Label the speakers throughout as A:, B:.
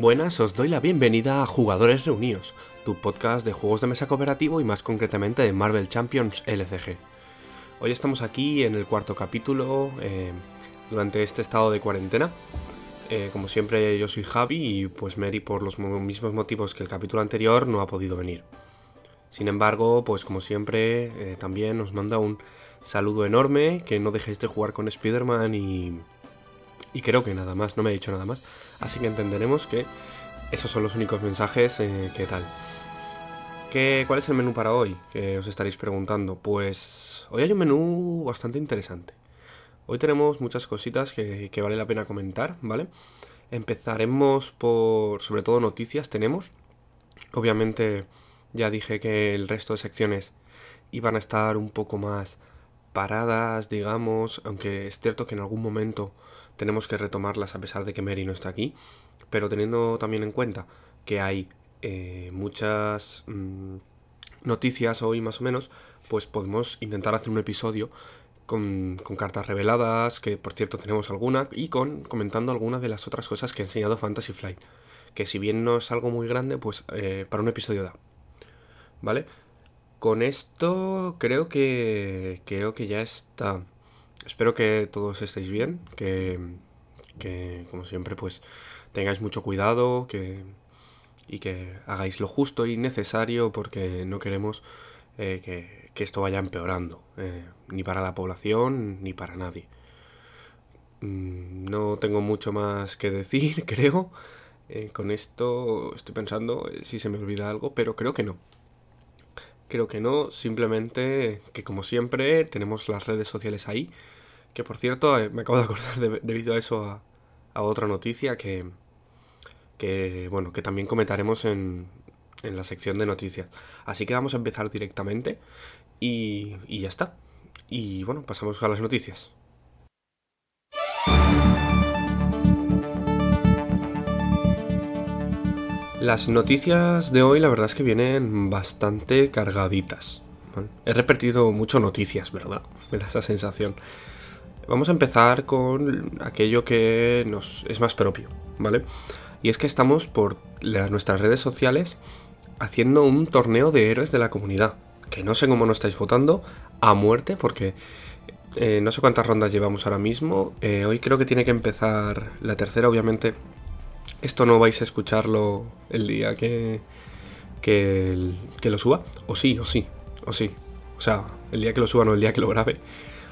A: Buenas, os doy la bienvenida a Jugadores Reunidos, tu podcast de juegos de mesa cooperativo y más concretamente de Marvel Champions LCG. Hoy estamos aquí en el cuarto capítulo eh, durante este estado de cuarentena. Eh, como siempre yo soy Javi y pues Mary por los mismos motivos que el capítulo anterior no ha podido venir. Sin embargo, pues como siempre eh, también nos manda un saludo enorme, que no dejéis de jugar con Spider-Man y, y creo que nada más, no me ha dicho nada más. Así que entenderemos que esos son los únicos mensajes eh, que tal. ¿Qué, ¿Cuál es el menú para hoy? Que os estaréis preguntando. Pues hoy hay un menú bastante interesante. Hoy tenemos muchas cositas que, que vale la pena comentar, ¿vale? Empezaremos por, sobre todo noticias tenemos. Obviamente ya dije que el resto de secciones iban a estar un poco más paradas, digamos, aunque es cierto que en algún momento tenemos que retomarlas a pesar de que Mary no está aquí, pero teniendo también en cuenta que hay eh, muchas mm, noticias hoy más o menos, pues podemos intentar hacer un episodio con, cartas reveladas, que por cierto tenemos alguna, y con comentando algunas de las otras cosas que ha enseñado Fantasy Flight, que si bien no es algo muy grande, pues eh, para un episodio da. ¿Vale? Con esto creo que creo que ya está. Espero que todos estéis bien, que, como siempre pues tengáis mucho cuidado que, y que hagáis lo justo y necesario porque no queremos eh, que, esto vaya empeorando, eh, ni para la población ni para nadie. Mm, no tengo mucho más que decir, creo. Eh, con esto estoy pensando si se me olvida algo, pero creo que no. Creo que no, simplemente que como siempre tenemos las redes sociales ahí, que por cierto eh, me acabo de acordar debido a eso a, otra noticia que, que, bueno, que también comentaremos en, en la sección de noticias. Así que vamos a empezar directamente y, y ya está. Y bueno, pasamos a las noticias. Las noticias de hoy la verdad es que vienen bastante cargaditas. He repetido mucho noticias, ¿verdad? Me da esa sensación. Vamos a empezar con aquello que nos es más propio, ¿vale? Y es que estamos por nuestras redes sociales haciendo un torneo de héroes de la comunidad. Que no sé cómo no estáis votando a muerte porque eh, no sé cuántas rondas llevamos ahora mismo. Eh, hoy creo que tiene que empezar la tercera, obviamente esto no vais a escucharlo el día que, que, lo suba. O sí, o sí, o sí. O sea, el día que lo suba, no el día que lo grabe.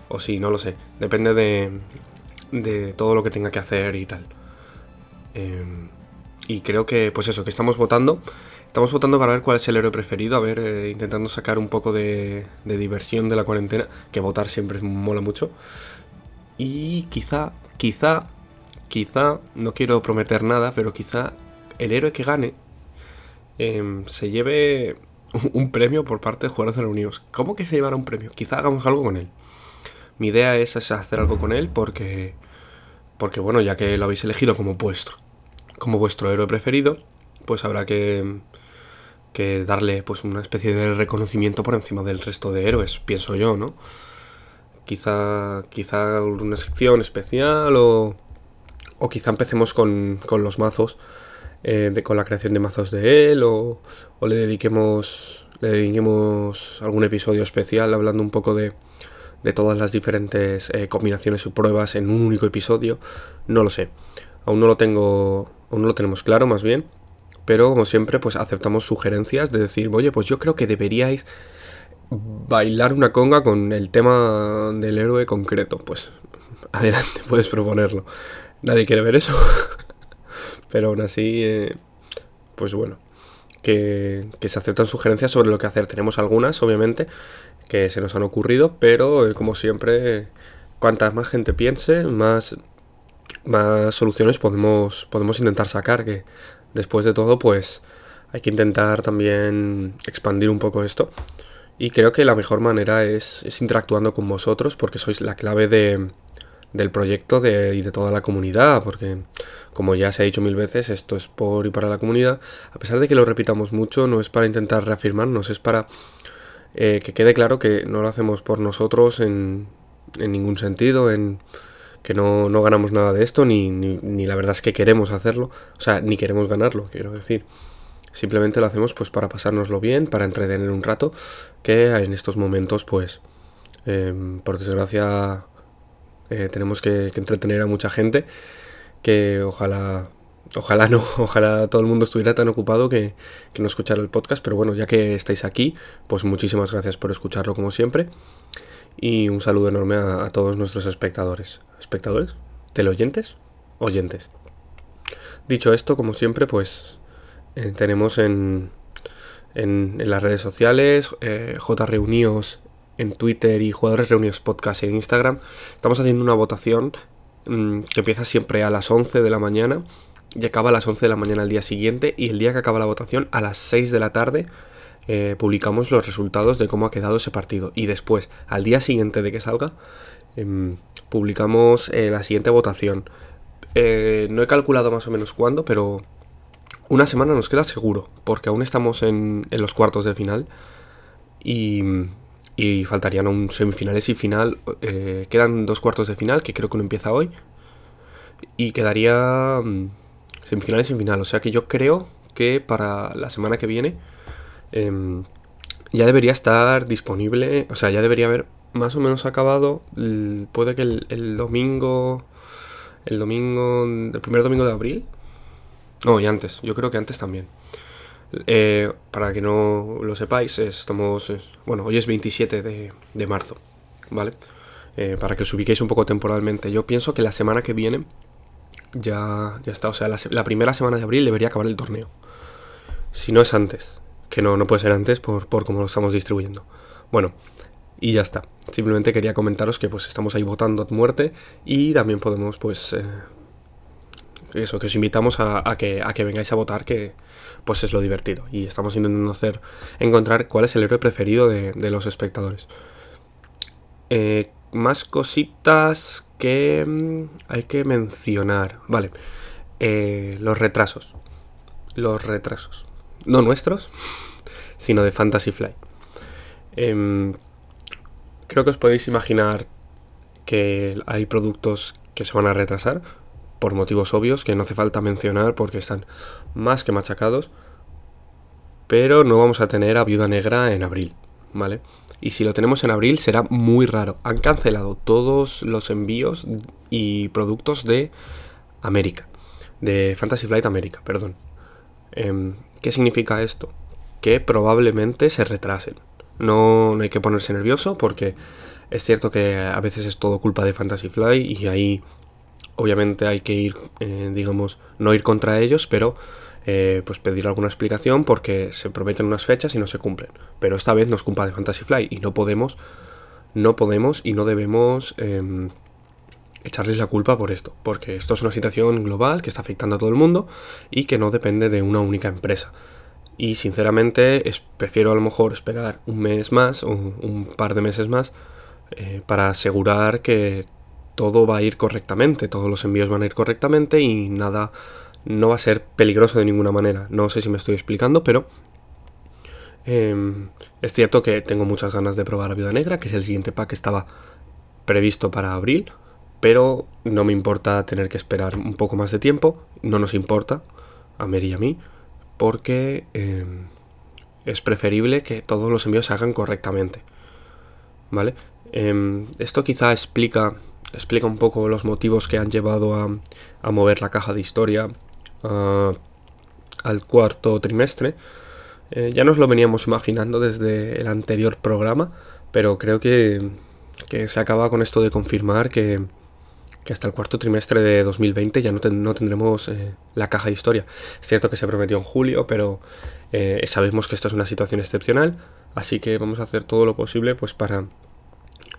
A: O sí, no lo sé. Depende de, de todo lo que tenga que hacer y tal. Em, y creo que, pues eso, que estamos votando. Estamos votando para ver cuál es el héroe preferido. A ver, eh, intentando sacar un poco de, de diversión de la cuarentena. Que votar siempre mola mucho. Y quizá, quizá quizá, no quiero prometer nada, pero quizá el héroe que gane em, se lleve un premio por parte de Jugadores Reunidos. ¿Cómo que se llevará un premio? Quizá hagamos algo con él. Mi idea es hacer algo con él porque, porque bueno, ya que lo habéis elegido como vuestro, como vuestro héroe preferido, pues habrá que, que darle pues una especie de reconocimiento por encima del resto de héroes, pienso yo, ¿no? Quizá, quizá una sección especial o o quizá empecemos con, los mazos, eh, de, con la creación de mazos de él, o, le dediquemos le dediquemos algún episodio especial hablando un poco de, de todas las diferentes eh, combinaciones y pruebas en un único episodio. No lo sé. Aún no lo tengo. Aún no lo tenemos claro, más bien. Pero como siempre, pues aceptamos sugerencias de decir, oye, pues yo creo que deberíais bailar una conga con el tema del héroe concreto. Pues adelante, puedes proponerlo. Nadie quiere ver eso. Pero aún así, eh, pues bueno, que, se aceptan sugerencias sobre lo que hacer. Tenemos algunas, obviamente, que se nos han ocurrido, pero eh, como siempre, cuantas más gente piense, más, más soluciones podemos, podemos intentar sacar. Que después de todo, pues hay que intentar también expandir un poco esto. Y creo que la mejor manera es, es interactuando con vosotros, porque sois la clave de, del proyecto de, y de toda la comunidad, porque como ya se ha dicho mil veces, esto es por y para la comunidad, a pesar de que lo repitamos mucho, no es para intentar reafirmarnos, es para eh, que quede claro que no lo hacemos por nosotros en, en ningún sentido, en que no, no ganamos nada de esto, ni, ni, la verdad es que queremos hacerlo, o sea, ni queremos ganarlo, quiero decir. Simplemente lo hacemos pues para pasárnoslo bien, para entretener un rato, que en estos momentos pues, eh, por desgracia, eh, tenemos que, entretener a mucha gente, que ojalá, ojalá no, ojalá todo el mundo estuviera tan ocupado que, que no escuchara el podcast, pero bueno, ya que estáis aquí, pues muchísimas gracias por escucharlo como siempre. Y un saludo enorme a, todos nuestros espectadores. ¿Espectadores? ¿Teleoyentes? Oyentes. Dicho esto, como siempre, pues eh, tenemos en, en, las redes sociales eh, en Twitter y Jugadores Reunidos Podcast en Instagram. Estamos haciendo una votación mmm, que empieza siempre a las 11 de la mañana y acaba a las 11 de la mañana al día siguiente. Y el día que acaba la votación, a las 6 de la tarde, eh, publicamos los resultados de cómo ha quedado ese partido. Y después, al día siguiente de que salga, eh, publicamos eh, la siguiente votación. Eh, no he calculado más o menos cuándo, pero una semana nos queda seguro, porque aún estamos en, en los cuartos de final. Y, y, faltarían aún semifinales y final. Eh, quedan dos cuartos de final, que creo que uno empieza hoy. Y quedaría um, semifinales y final. O sea que yo creo que para la semana que viene eh, ya debería estar disponible, o sea, ya debería haber más o menos acabado, puede que el, el domingo, el domingo, el primer domingo de abril, no, y antes, yo creo que antes también. Eh, para que no lo sepáis, estamos, bueno, hoy es 27 de, de marzo, ¿vale? Eh, para que os ubiquéis un poco temporalmente. Yo pienso que la semana que viene ya, ya está, o sea, la, primera semana de abril debería acabar el torneo. Si no es antes, que no, no puede ser antes por, por cómo lo estamos distribuyendo. Bueno, y ya está. Simplemente quería comentaros que pues estamos ahí votando a muerte y también podemos pues eh, eso, que os invitamos a, a, que, a que vengáis a votar que pues es lo divertido y estamos intentando hacer encontrar cuál es el héroe preferido de, los espectadores. Eh, más cositas que mmm, hay que mencionar. Vale. Eh, los retrasos. Los retrasos no nuestros, sino de Fantasy Flight. Eh, creo que os podéis imaginar que hay productos que se van a retrasar por motivos obvios que no hace falta mencionar porque están más que machacados. Pero no vamos a tener a Viuda Negra en abril, ¿vale? Y si lo tenemos en abril será muy raro. Han cancelado todos los envíos y productos de América. De Fantasy Flight América, perdón. Eh, ¿Qué significa esto? Que probablemente se retrasen. No, no, hay que ponerse nervioso porque es cierto que a veces es todo culpa de Fantasy Fly y ahí obviamente hay que ir, eh, digamos, no ir contra ellos, pero eh, pues pedir alguna explicación porque se prometen unas fechas y no se cumplen. Pero esta vez no es culpa de Fantasy Fly y no podemos, no podemos y no debemos eh, echarles la culpa por esto, porque esto es una situación global que está afectando a todo el mundo y que no depende de una única empresa. Y sinceramente prefiero a lo mejor esperar un mes más o un par de meses más eh, para asegurar que todo va a ir correctamente, todos los envíos van a ir correctamente y nada no va a ser peligroso de ninguna manera. No sé si me estoy explicando, pero eh, es cierto que tengo muchas ganas de probar a Viuda Negra, que es el siguiente pack que estaba previsto para abril pero no me importa tener que esperar un poco más de tiempo, no nos importa, a Mary y a mí, porque eh, es preferible que todos los envíos se hagan correctamente. ¿Vale? Eh, esto quizá explica, explica un poco los motivos que han llevado a, mover la caja de historia uh, al cuarto trimestre. Eh, ya nos lo veníamos imaginando desde el anterior programa, pero creo que, que se acaba con esto de confirmar que, que hasta el cuarto trimestre de 2020 ya no tendremos eh, la caja de historia. Es cierto que se prometió en julio, pero eh, sabemos que esto es una situación excepcional, así que vamos a hacer todo lo posible pues para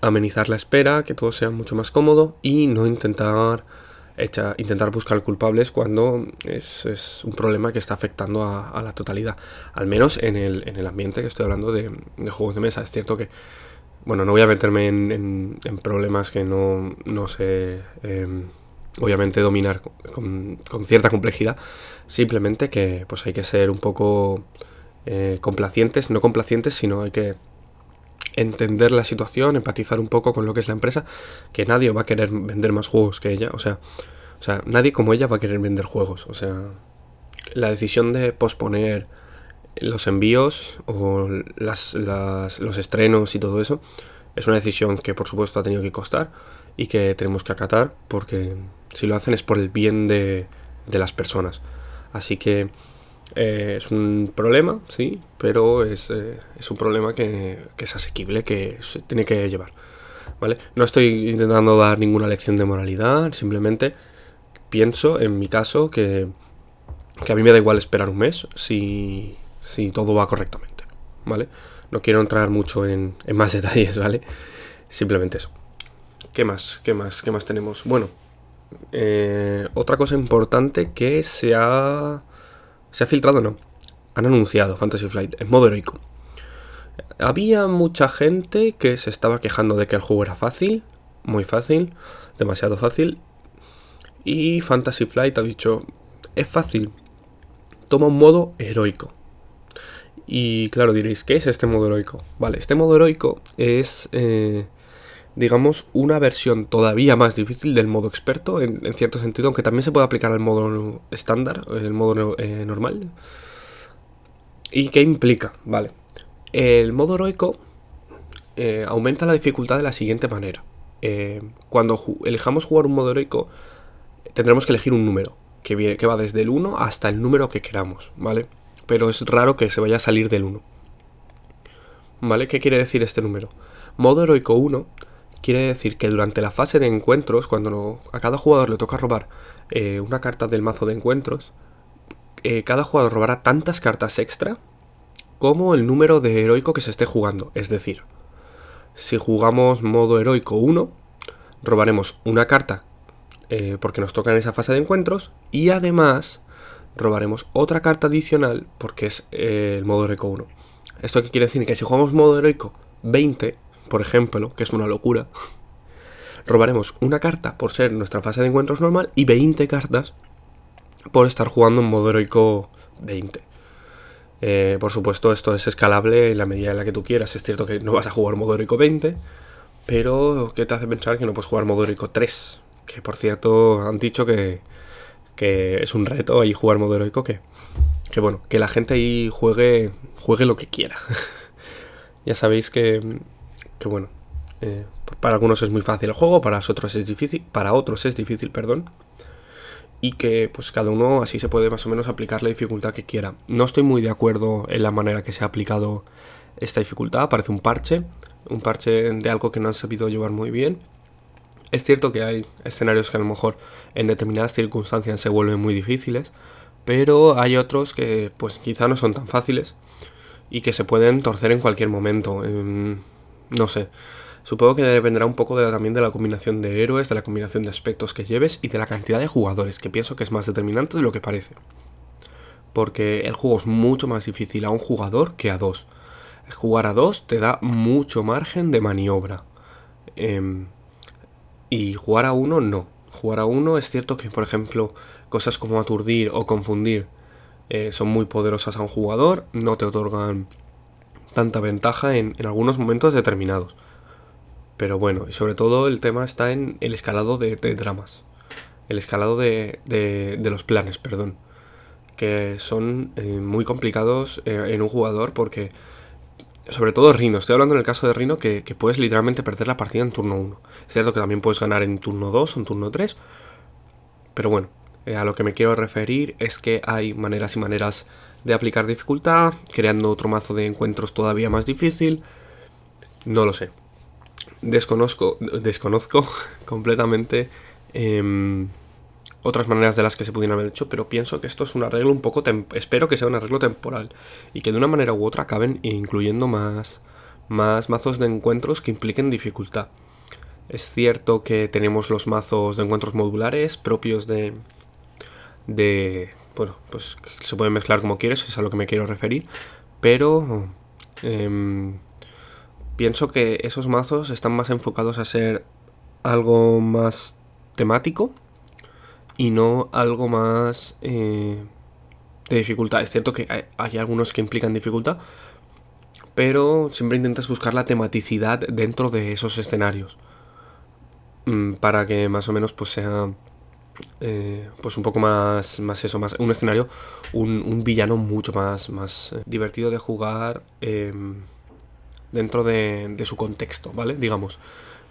A: amenizar la espera, que todo sea mucho más cómodo y no intentar echa, intentar buscar culpables cuando es, es, un problema que está afectando a, la totalidad. Al menos en el, en el ambiente que estoy hablando de, de juegos de mesa. Es cierto que bueno, no voy a meterme en, problemas que no, no sé, eh, obviamente, dominar con, con, cierta complejidad. Simplemente que pues hay que ser un poco eh, complacientes, no complacientes, sino hay que entender la situación, empatizar un poco con lo que es la empresa, que nadie va a querer vender más juegos que ella, o sea, o sea, nadie como ella va a querer vender juegos, o sea, la decisión de posponer los envíos o las, los estrenos y todo eso es una decisión que por supuesto ha tenido que costar y que tenemos que acatar porque si lo hacen es por el bien de, de las personas. Así que eh, es un problema, sí, pero es, eh, es un problema que, que, es asequible, que se tiene que llevar. ¿Vale? No estoy intentando dar ninguna lección de moralidad, simplemente pienso, en mi caso, que, que a mí me da igual esperar un mes si, si todo va correctamente. ¿Vale? No quiero entrar mucho en, en más detalles, ¿vale? Simplemente eso. ¿Qué más? ¿Qué más? ¿Qué más tenemos? Bueno, eh, otra cosa importante que se ha ¿Se ha filtrado no? Han anunciado Fantasy Flight en modo heroico. Había mucha gente que se estaba quejando de que el juego era fácil, muy fácil, demasiado fácil. Y Fantasy Flight ha dicho, es fácil, toma un modo heroico. Y claro, diréis, ¿qué es este modo heroico? Vale, este modo heroico es, eh, digamos, una versión todavía más difícil del modo experto, en, cierto sentido, aunque también se puede aplicar al modo estándar, el modo eh, normal. ¿Y qué implica? Vale. El modo heroico eh, aumenta la dificultad de la siguiente manera. Eh, cuando elijamos jugar un modo heroico, tendremos que elegir un número, que, que va desde el 1 hasta el número que queramos, ¿vale? Pero es raro que se vaya a salir del 1. ¿Vale? ¿Qué quiere decir este número? Modo heroico 1 Quiere decir que durante la fase de encuentros, cuando a cada jugador le toca robar eh, una carta del mazo de encuentros, eh, cada jugador robará tantas cartas extra como el número de heroico que se esté jugando. Es decir, si jugamos modo heroico 1, robaremos una carta eh, porque nos toca en esa fase de encuentros y además robaremos otra carta adicional porque es el modo heroico 1. ¿Esto qué quiere decir? Que si jugamos modo heroico 20, por ejemplo, que es una locura, robaremos una carta por ser nuestra fase de encuentros normal y 20 cartas por estar jugando en modo heroico 20. Eh, por supuesto, esto es escalable en la medida en la que tú quieras. Es cierto que no vas a jugar modo heroico 20, pero ¿qué te hace pensar que no puedes jugar modo heroico 3? Que por cierto han dicho que, que es un reto ahí jugar modo heroico que, que bueno, que la gente ahí juegue, juegue lo que quiera. ya sabéis que que bueno, eh, para algunos es muy fácil el juego, para otros es difícil, para otros es difícil, perdón. Y que pues cada uno así se puede más o menos aplicar la dificultad que quiera. No estoy muy de acuerdo en la manera que se ha aplicado esta dificultad, parece un parche, un parche de algo que no han sabido llevar muy bien. Es cierto que hay escenarios que a lo mejor en determinadas circunstancias se vuelven muy difíciles, pero hay otros que pues quizá no son tan fáciles y que se pueden torcer en cualquier momento. No sé. Supongo que dependerá un poco de también de la combinación de héroes, de la combinación de aspectos que lleves y de la cantidad de jugadores, que pienso que es más determinante de lo que parece. Porque el juego es mucho más difícil a un jugador que a dos. Jugar a dos te da mucho margen de maniobra. Em, y jugar a uno no. Jugar a uno es cierto que, por ejemplo, cosas como aturdir o confundir eh, son muy poderosas a un jugador, no te otorgan tanta ventaja en, algunos momentos determinados. Pero bueno, y sobre todo el tema está en el escalado de, dramas. El escalado de, de, los planes, perdón. Que son eh, muy complicados eh, en un jugador porque... Sobre todo Rino, estoy hablando en el caso de Rino que, puedes literalmente perder la partida en turno 1. Es cierto que también puedes ganar en turno 2 o en turno 3. Pero bueno, eh, a lo que me quiero referir es que hay maneras y maneras de aplicar dificultad, creando otro mazo de encuentros todavía más difícil. No lo sé. Desconozco, desconozco completamente em, otras maneras de las que se pudieran haber hecho, pero pienso que esto es un arreglo un poco... Espero que sea un arreglo temporal y que de una manera u otra acaben incluyendo más, más mazos de encuentros que impliquen dificultad. Es cierto que tenemos los mazos de encuentros modulares propios de, de, bueno, pues se puede mezclar como quieres, es a lo que me quiero referir, pero em, pienso que esos mazos están más enfocados a ser algo más temático y no algo más eh, de dificultad. Es cierto que hay, algunos que implican dificultad, pero siempre intentas buscar la tematicidad dentro de esos escenarios. Mm, para que más o menos pues sea eh, pues un poco más, más eso, más un escenario, un, villano mucho más, más eh, divertido de jugar em, dentro de, su contexto, ¿vale? Digamos.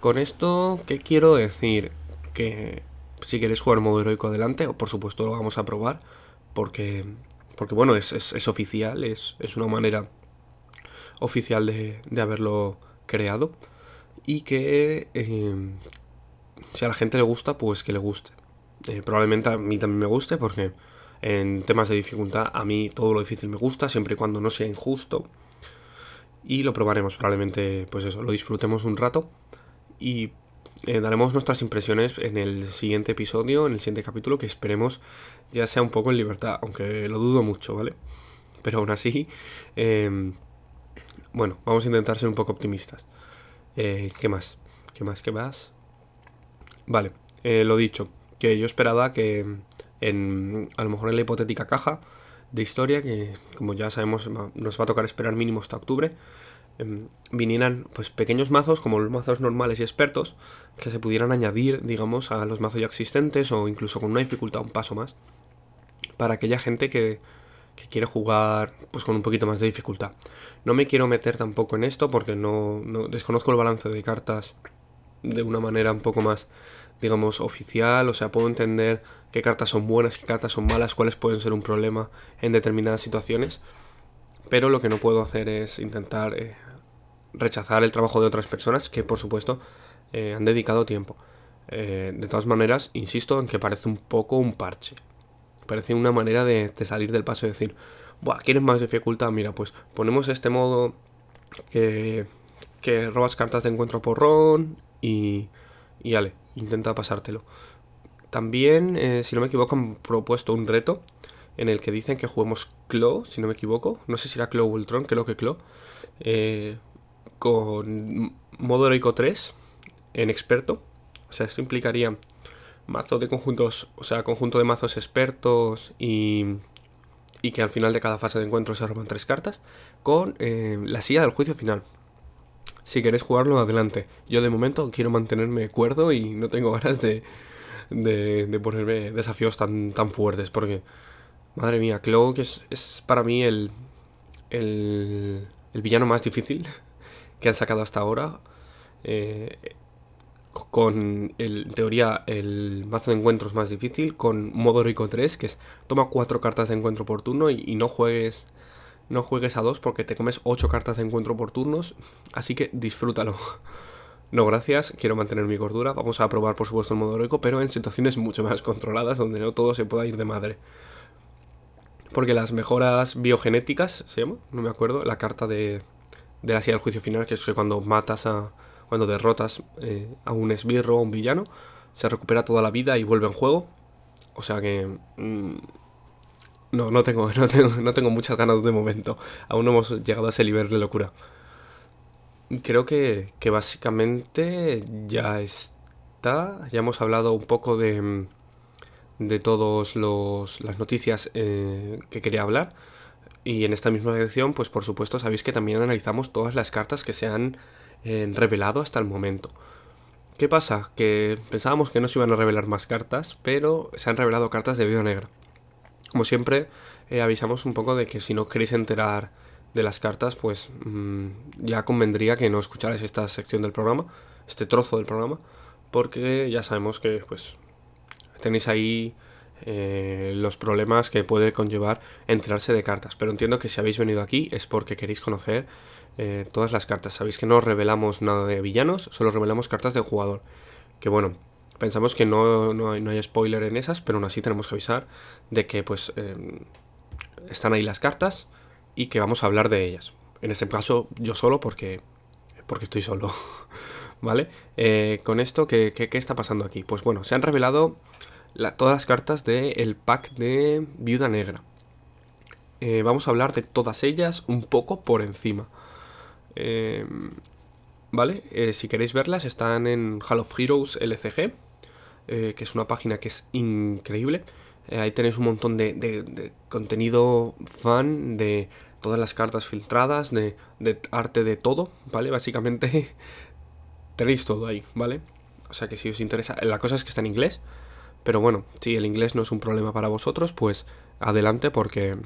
A: Con esto, ¿qué quiero decir? Que si queréis jugar modo heroico adelante, por supuesto lo vamos a probar, porque, porque bueno, es, es, oficial, es, es, una manera oficial de, de haberlo creado y que si a la gente le gusta, pues que le guste. Eh, probablemente a mí también me guste porque en temas de dificultad a mí todo lo difícil me gusta, siempre y cuando no sea injusto. Y lo probaremos, probablemente, pues eso, lo disfrutemos un rato y eh, daremos nuestras impresiones en el siguiente episodio, en el siguiente capítulo, que esperemos ya sea un poco en libertad, aunque lo dudo mucho, ¿vale? Pero aún así, em, bueno, vamos a intentar ser un poco optimistas. Eh, ¿Qué más? ¿Qué más? ¿Qué más? Vale, lo dicho, que yo esperaba que en, a lo mejor en la hipotética caja de historia, que como ya sabemos nos va a tocar esperar mínimo hasta octubre, em, vinieran pues pequeños mazos como los mazos normales y expertos que se pudieran añadir digamos a los mazos ya existentes o incluso con una dificultad un paso más para aquella gente que, que quiere jugar pues con un poquito más de dificultad. No me quiero meter tampoco en esto porque no, no desconozco el balance de cartas de una manera un poco más digamos, oficial, o sea, puedo entender qué cartas son buenas, qué cartas son malas, cuáles pueden ser un problema en determinadas situaciones, pero lo que no puedo hacer es intentar eh, rechazar el trabajo de otras personas que, por supuesto, eh, han dedicado tiempo. Eh, de todas maneras, insisto en que parece un poco un parche. Parece una manera de, salir del paso y decir, Buah, ¿quieres más dificultad? Mira, pues ponemos este modo que, que robas cartas de encuentro por ron y, y ale, intenta pasártelo. También, eh, si no me equivoco, han propuesto un reto en el que dicen que juguemos Claw, si no me equivoco. No sé si era Claw o Ultron, creo que Claw. Eh, con modo heroico 3 en experto. O sea, esto implicaría mazo de conjuntos, o sea, conjunto de mazos expertos y, y que al final de cada fase de encuentro se roban tres cartas. Con eh, la silla del juicio final si queréis jugarlo, adelante. Yo de momento quiero mantenerme cuerdo y no tengo ganas de, de, ponerme desafíos tan, tan fuertes porque, madre mía, creo que es, para mí el, el, el, villano más difícil que han sacado hasta ahora. Eh, con, el, en teoría, el mazo de encuentros más difícil, con modo heroico 3, que es toma cuatro cartas de encuentro por turno y no juegues no juegues a dos porque te comes 8 cartas de encuentro por turnos, así que disfrútalo. No, gracias, quiero mantener mi gordura. Vamos a probar, por supuesto, el modo heroico, pero en situaciones mucho más controladas, donde no todo se pueda ir de madre. Porque las mejoras biogenéticas, ¿se llama? No me acuerdo. La carta de, de la silla del juicio final, que es que cuando matas a. cuando derrotas eh, a un esbirro o un villano, se recupera toda la vida y vuelve en juego. O sea que. Mm, no, no tengo, no tengo, no tengo muchas ganas de momento. Aún no hemos llegado a ese nivel de locura. Creo que, que básicamente ya está. Ya hemos hablado un poco de, de todas las noticias eh, que quería hablar. Y en esta misma sección, pues por supuesto, sabéis que también analizamos todas las cartas que se han eh, revelado hasta el momento. ¿Qué pasa? Que pensábamos que no se iban a revelar más cartas, pero se han revelado cartas de vida negra. Como siempre, eh, avisamos un poco de que si no queréis enterar de las cartas, pues mm, ya convendría que no escucharais esta sección del programa, este trozo del programa, porque ya sabemos que pues tenéis ahí eh, los problemas que puede conllevar enterarse de cartas. Pero entiendo que si habéis venido aquí es porque queréis conocer eh, todas las cartas. Sabéis que no revelamos nada de villanos, solo revelamos cartas del jugador. Que bueno, Pensamos que no, no, hay, spoiler en esas, pero aún así tenemos que avisar de que pues em, están ahí las cartas y que vamos a hablar de ellas. En este caso yo solo porque, porque estoy solo. ¿Vale? Eh, con esto, ¿qué, ¿qué, está pasando aquí? Pues bueno, se han revelado todas las cartas del pack de Viuda Negra. Eh, vamos a hablar de todas ellas un poco por encima. Em, ¿Vale? Eh, si queréis verlas, están en Hall of Heroes LCG. Eh, que es una página que es increíble. Eh, ahí tenéis un montón de, contenido fan, de, todas las cartas filtradas de, arte de todo, ¿vale? Básicamente tenéis todo ahí, ¿vale? O sea que si os interesa, la cosa es que está en inglés, pero bueno, si el inglés no es un problema para vosotros, pues adelante porque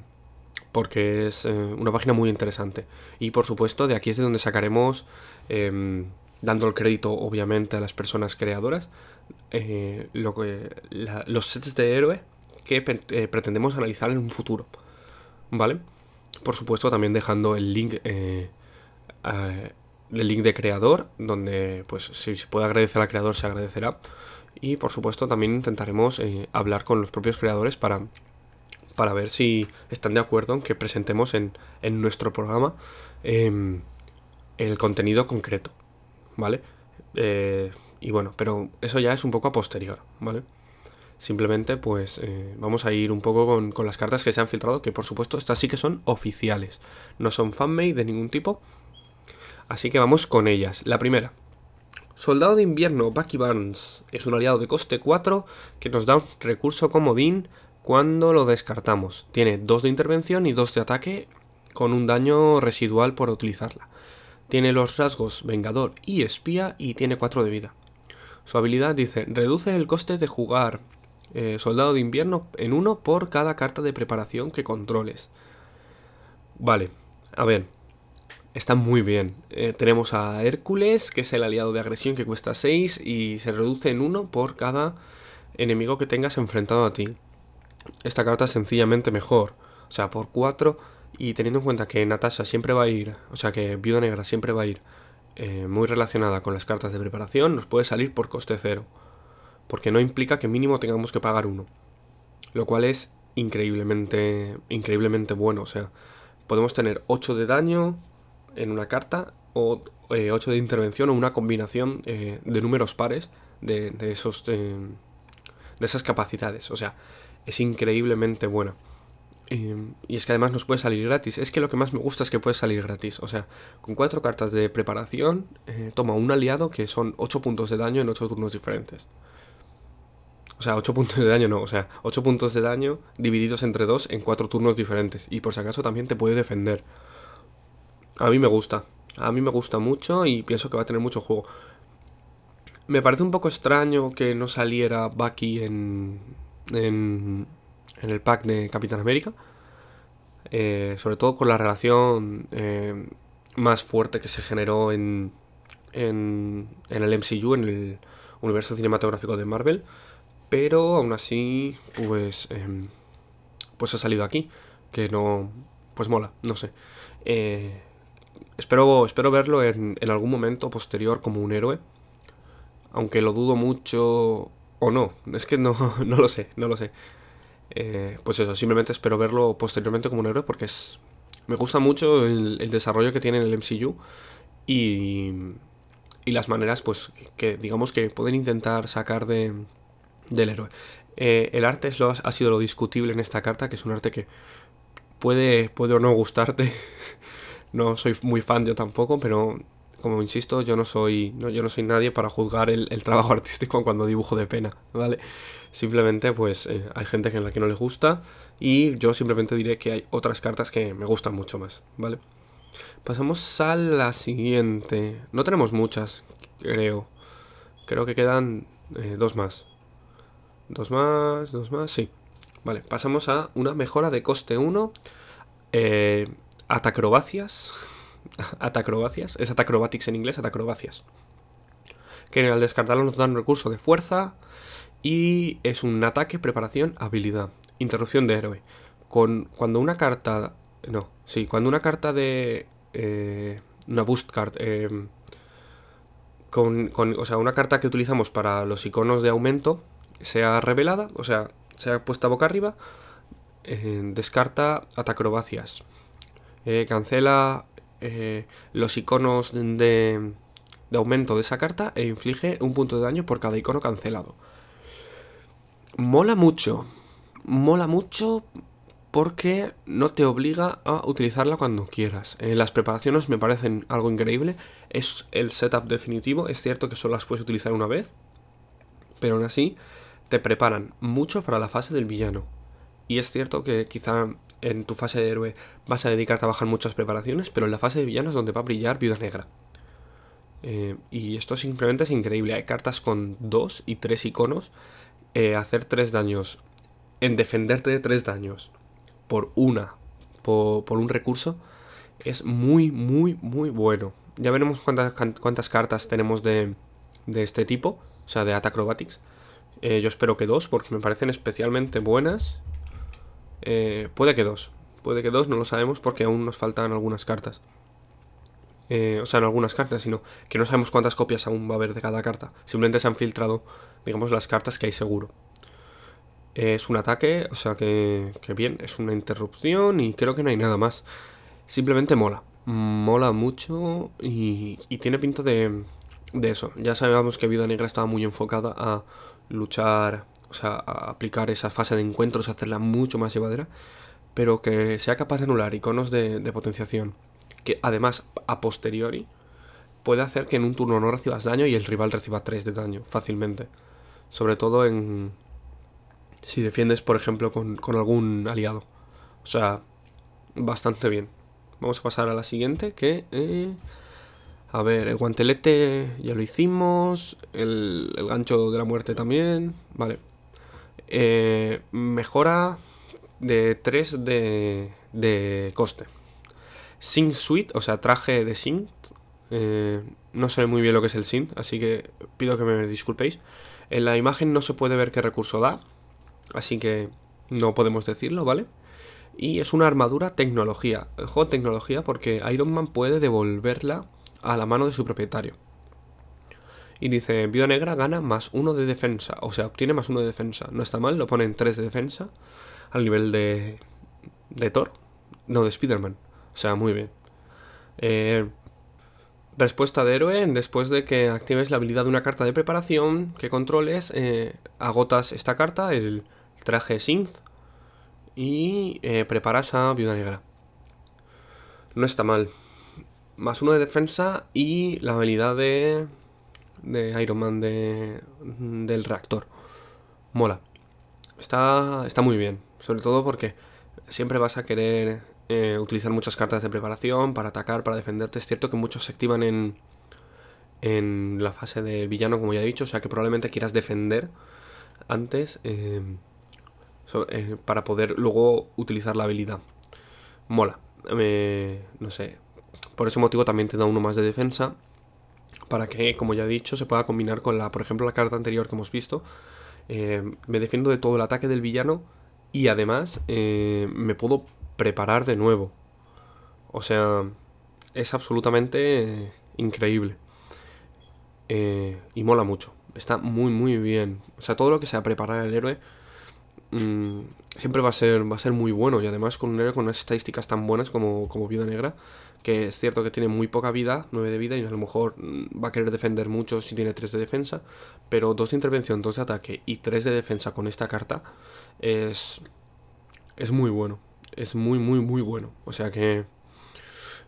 A: porque es eh, una página muy interesante. Y por supuesto, de aquí es de donde sacaremos, em, dando el crédito obviamente a las personas creadoras, eh, lo que, los sets de héroe que eh, pretendemos analizar en un futuro. ¿Vale? Por supuesto, también dejando el link, el link de creador, donde pues si se puede agradecer al creador se agradecerá. Y por supuesto también intentaremos hablar con los propios creadores para para ver si están de acuerdo en que presentemos en, nuestro programa em, el contenido concreto, ¿vale? Eh, y bueno, pero eso ya es un poco a posterior, ¿vale? Simplemente pues eh, vamos a ir un poco con, con, las cartas que se han filtrado, que por supuesto estas sí que son oficiales, no son fanmade de ningún tipo. Así que vamos con ellas. La primera. Soldado de invierno Bucky Barnes es un aliado de coste 4 que nos da un recurso comodín cuando lo descartamos. Tiene 2 de intervención y 2 de ataque con un daño residual por utilizarla. Tiene los rasgos Vengador y Espía y tiene 4 de vida. Su habilidad dice, reduce el coste de jugar eh, Soldado de Invierno en 1 por cada carta de preparación que controles. Vale, a ver, está muy bien. Eh, tenemos a Hércules, que es el aliado de agresión que cuesta 6 y se reduce en 1 por cada enemigo que tengas enfrentado a ti esta carta es sencillamente mejor. O sea, por 4 y teniendo en cuenta que Natasha siempre va a ir, o sea que Viuda Negra siempre va a ir eh, muy relacionada con las cartas de preparación, nos puede salir por coste 0. Porque no implica que mínimo tengamos que pagar uno. Lo cual es increíblemente, increíblemente bueno. O sea, podemos tener 8 de daño en una carta o 8 eh, de intervención o una combinación eh, de números pares de, esos, de esas capacidades. O sea, es increíblemente buena. Y es que además nos puede salir gratis. Es que lo que más me gusta es que puede salir gratis. O sea, con cuatro cartas de preparación, eh, toma un aliado que son 8 puntos de daño en 8 turnos diferentes. O sea, 8 puntos de daño no, o sea, 8 puntos de daño divididos entre 2 en 4 turnos diferentes. Y por si acaso también te puede defender. A mí me gusta. A mí me gusta mucho y pienso que va a tener mucho juego. Me parece un poco extraño que no saliera Bucky en, en, el pack de Capitán América. Eh, sobre todo con la relación eh, más fuerte que se generó en, en, en, el MCU, en el universo cinematográfico de Marvel. Pero aún así, pues, em, pues ha salido aquí. Que no, pues mola, no sé. Eh, espero, espero verlo en, en algún momento posterior como un héroe. Aunque lo dudo mucho o no, es que no, no lo sé, no lo sé. Eh, pues eso, simplemente espero verlo posteriormente como un héroe porque es, me gusta mucho el, desarrollo que tiene en el MCU y, y las maneras pues que digamos que pueden intentar sacar de, del héroe. Eh, el arte es lo, ha sido lo discutible en esta carta, que es un arte que puede, puede o no gustarte. no soy muy fan yo tampoco, pero como insisto, yo no soy, no, yo no soy nadie para juzgar el, trabajo artístico cuando dibujo de pena, ¿vale? Simplemente, pues, eh, hay gente que en la que no le gusta y yo simplemente diré que hay otras cartas que me gustan mucho más, ¿vale? Pasamos a la siguiente. No tenemos muchas, creo. Creo que quedan eh, dos más. Dos más, dos más, sí. Vale, pasamos a una mejora de coste 1. Eh, atacrobacias atacrobacias, es atacrobatics en inglés, atacrobacias. Que al descartarlo nos dan un recurso de fuerza y es un ataque, preparación, habilidad, interrupción de héroe. Con, cuando una carta, no, sí, cuando una carta de eh, una boost card, eh, con, o sea, una carta que utilizamos para los iconos de aumento sea revelada, o sea, sea puesta boca arriba, eh, descarta atacrobacias. cancela eh, los iconos de, aumento de esa carta e inflige un punto de daño por cada icono cancelado. Mola mucho. Mola mucho porque no te obliga a utilizarla cuando quieras. Eh, las preparaciones me parecen algo increíble. Es el setup definitivo. Es cierto que solo las puedes utilizar una vez. Pero aún así te preparan mucho para la fase del villano. Y es cierto que quizá en tu fase de héroe vas a dedicarte a bajar muchas preparaciones, pero en la fase de villano donde va a brillar Viuda Negra. Eh, y esto simplemente es increíble. Hay cartas con dos y tres iconos. Eh, hacer tres daños. En defenderte de tres daños. Por una. Por, un recurso. Es muy, muy, muy bueno. Ya veremos cuántas, cuántas cartas tenemos de, de este tipo. O sea, de Atacrobatics. Eh, yo espero que dos, porque me parecen especialmente buenas. Puede que dos. Puede que dos, no lo sabemos porque aún nos faltan algunas cartas. Eh, o sea, en algunas cartas, sino que no sabemos cuántas copias aún va a haber de cada carta. Simplemente se han filtrado, digamos, las cartas que hay seguro. es un ataque, o sea que, que bien, es una interrupción y creo que no hay nada más. Simplemente mola. Mola mucho y, y tiene pinta de, de eso. Ya sabíamos que Vida Negra estaba muy enfocada a luchar, o sea, a aplicar esa fase de encuentros, hacerla mucho más llevadera, pero que sea capaz de anular iconos de, de potenciación que además a posteriori puede hacer que en un turno no recibas daño y el rival reciba 3 de daño fácilmente. Sobre todo en... Si defiendes, por ejemplo, con, algún aliado. O sea, bastante bien. Vamos a pasar a la siguiente, que... Eh, a ver, el guantelete ya lo hicimos. El, gancho de la muerte también. Vale. Eh, mejora de 3 de, de coste. Sync Suite, o sea, traje de Sync. Eh, no sé muy bien lo que es el Sync, así que pido que me disculpéis. En la imagen no se puede ver qué recurso da, así que no podemos decirlo, ¿vale? Y es una armadura tecnología. Juego tecnología porque Iron Man puede devolverla a la mano de su propietario. Y dice, Viuda Negra gana más uno de defensa. O sea, obtiene más uno de defensa. No está mal, lo ponen 3 de defensa. Al nivel de... De Thor. No, de Spider-Man. O sea, muy bien. Eh, respuesta de héroe, después de que actives la habilidad de una carta de preparación que controles, eh, agotas esta carta, el traje Synth, y eh, preparas a Viuda Negra. No está mal. Más uno de defensa y la habilidad de, de Iron Man de, del reactor. Mola. Está, está muy bien. Sobre todo porque siempre vas a querer eh, utilizar muchas cartas de preparación para atacar, para defenderte. Es cierto que muchos se activan en, en la fase del villano, como ya he dicho, o sea que probablemente quieras defender antes eh, eh, para poder luego utilizar la habilidad. Mola. no sé. Por ese motivo también te da uno más de defensa. Para que, como ya he dicho, se pueda combinar con la, por ejemplo, la carta anterior que hemos visto. me defiendo de todo el ataque del villano. Y además me puedo preparar de nuevo. O sea, es absolutamente increíble. Eh, y mola mucho. Está muy, muy bien. O sea, todo lo que sea preparar al héroe mm, siempre va a, ser, va a ser muy bueno. Y además con un héroe con unas estadísticas tan buenas como, como Vida Negra, que es cierto que tiene muy poca vida, 9 de vida, y a lo mejor mm, va a querer defender mucho si tiene 3 de defensa. Pero 2 de intervención, 2 de ataque y 3 de defensa con esta carta es, es muy bueno es muy, muy, muy bueno. O sea que...